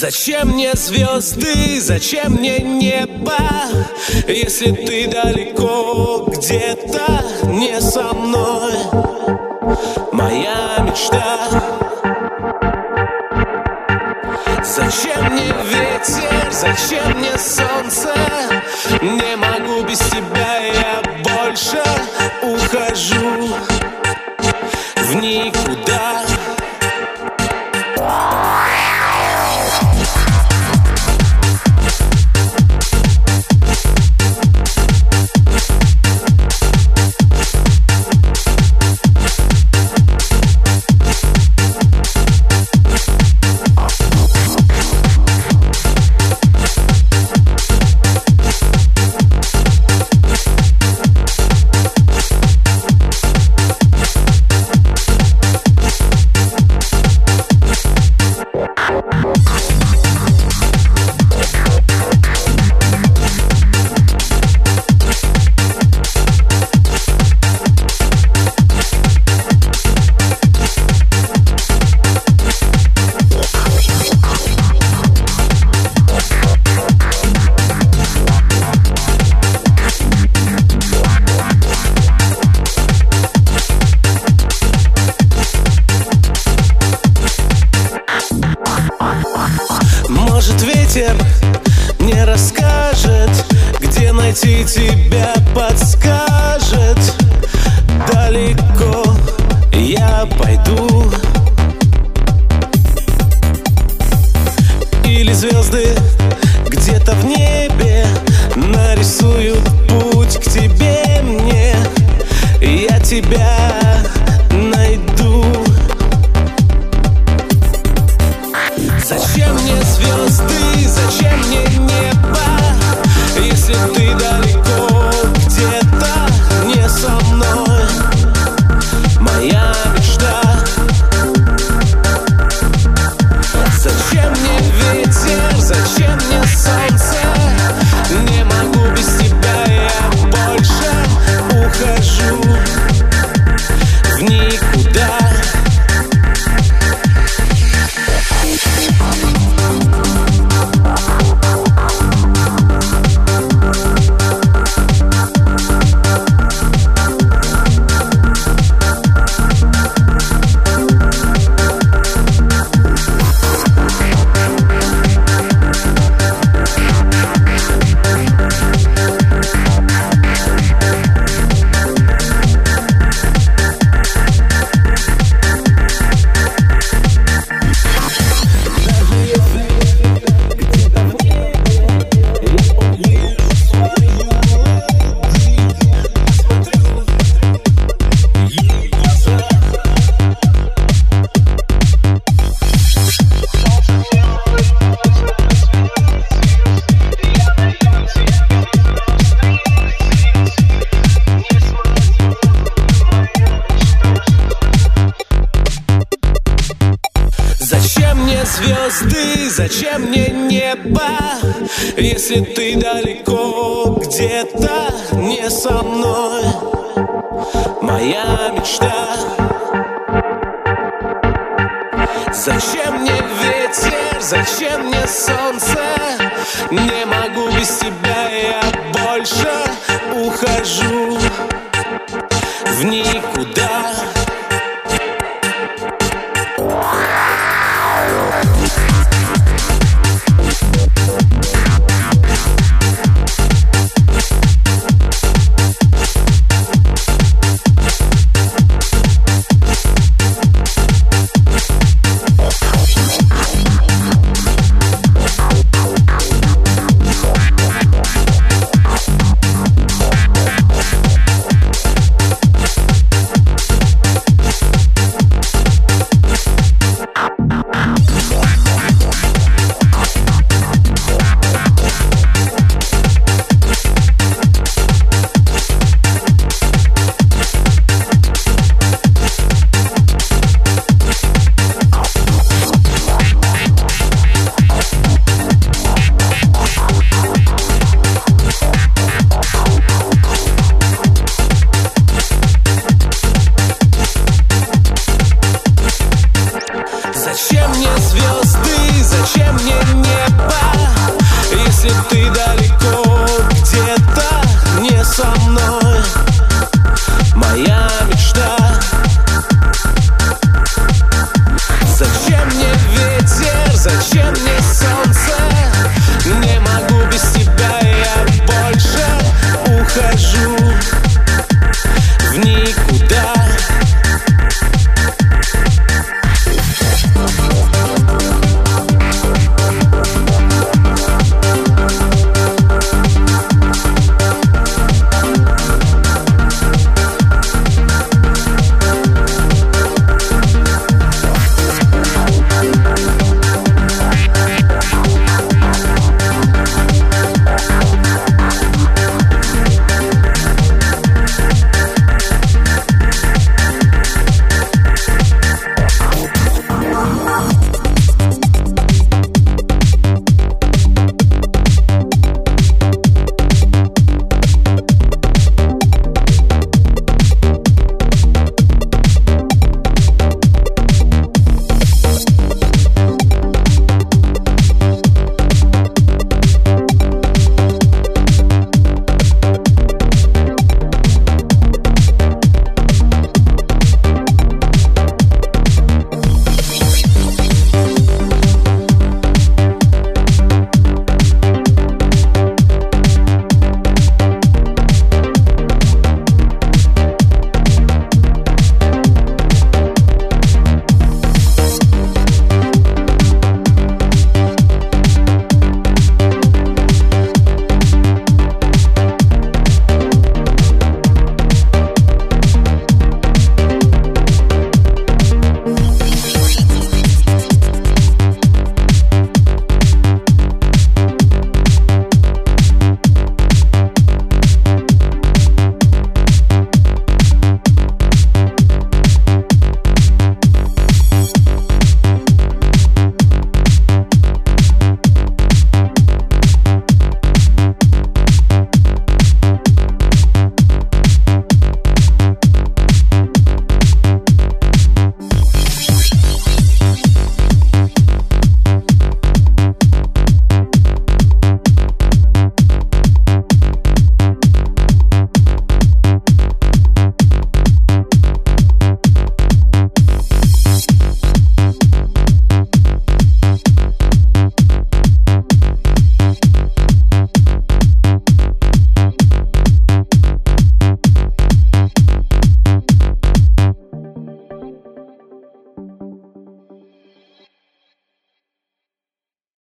Зачем мне звезды, зачем мне небо, если ты далеко где-то не со мной? Моя мечта. Зачем мне ветер, зачем мне солнце? Не могу без тебя, я больше ухожу в никуда. Может ветер не расскажет Где найти тебя подскажет. Далеко я пойду. Или звезды где-то в небе Нарисуют путь к тебе мне. Я тебя зачем мне небо, если ты далеко где-то не со мной? Моя мечта. Зачем мне ветер, зачем мне солнце? Не могу без тебя